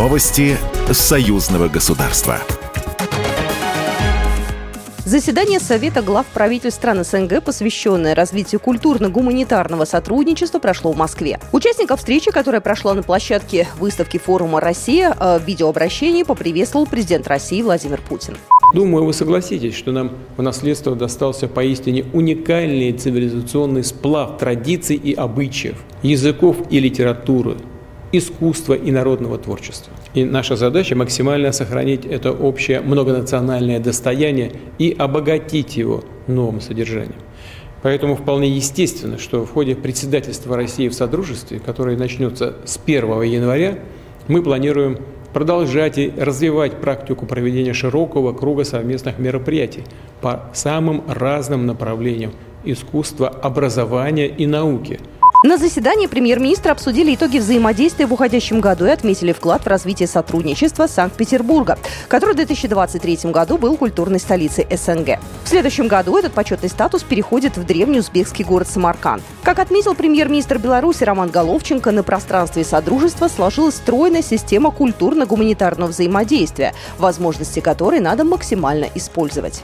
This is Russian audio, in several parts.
Новости союзного государства. Заседание Совета глав правительств стран СНГ, посвященное развитию культурно-гуманитарного сотрудничества, прошло в Москве. Участников встречи, которая прошла на площадке выставки форума «Россия», э, в видеообращении поприветствовал президент России Владимир Путин. Думаю, вы согласитесь, что нам в наследство достался поистине уникальный цивилизационный сплав традиций и обычаев, языков и литературы – искусства и народного творчества. И наша задача максимально сохранить это общее многонациональное достояние и обогатить его новым содержанием. Поэтому вполне естественно, что в ходе председательства России в Содружестве, которое начнется с 1 января, мы планируем продолжать и развивать практику проведения широкого круга совместных мероприятий по самым разным направлениям искусства, образования и науки – на заседании премьер-министра обсудили итоги взаимодействия в уходящем году и отметили вклад в развитие сотрудничества Санкт-Петербурга, который в 2023 году был культурной столицей СНГ. В следующем году этот почетный статус переходит в древний узбекский город Самарканд. Как отметил премьер-министр Беларуси Роман Головченко, на пространстве Содружества сложилась стройная система культурно-гуманитарного взаимодействия, возможности которой надо максимально использовать.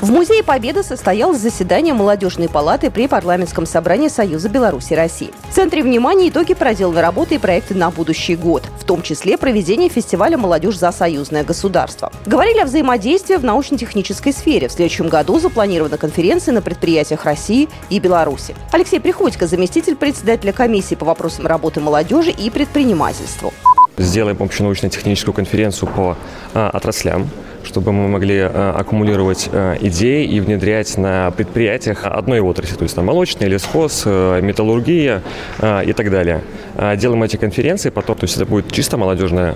В Музее Победы состоялось заседание Молодежной палаты при парламентском собрании Союза Беларуси России. В центре внимания итоги проделанной работы и проекты на будущий год, в том числе проведение фестиваля «Молодежь за союзное государство». Говорили о взаимодействии в научно-технической сфере. В следующем году запланирована конференция на предприятиях России и Беларуси. Алексей Приходько, заместитель председателя комиссии по вопросам работы молодежи и предпринимательству. Сделаем общенаучно-техническую конференцию по а, отраслям чтобы мы могли э, аккумулировать э, идеи и внедрять на предприятиях одной отрасли, то есть там молочная, лесхоз, э, металлургия и так далее. Делаем эти конференции, потом, то есть это будет чисто молодежная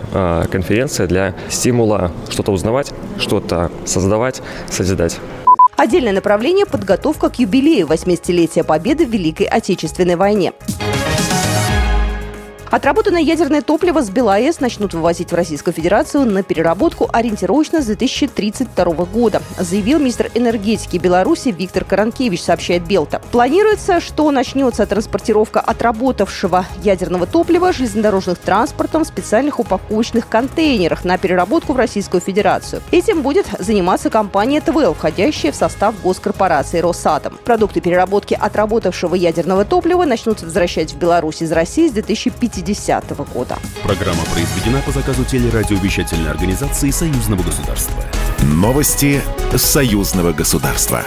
конференция для стимула что-то узнавать, что-то создавать, созидать. Отдельное направление – подготовка к юбилею 80-летия Победы в Великой Отечественной войне. Отработанное ядерное топливо с БелАЭС начнут вывозить в Российскую Федерацию на переработку ориентировочно с 2032 года, заявил министр энергетики Беларуси Виктор Каранкевич, сообщает Белта. Планируется, что начнется транспортировка отработавшего ядерного топлива железнодорожных транспортом в специальных упаковочных контейнерах на переработку в Российскую Федерацию. Этим будет заниматься компания ТВЛ, входящая в состав госкорпорации «Росатом». Продукты переработки отработавшего ядерного топлива начнут возвращать в Беларусь из России с 2050 2010 года. Программа произведена по заказу телерадиовещательной организации Союзного государства. Новости Союзного государства.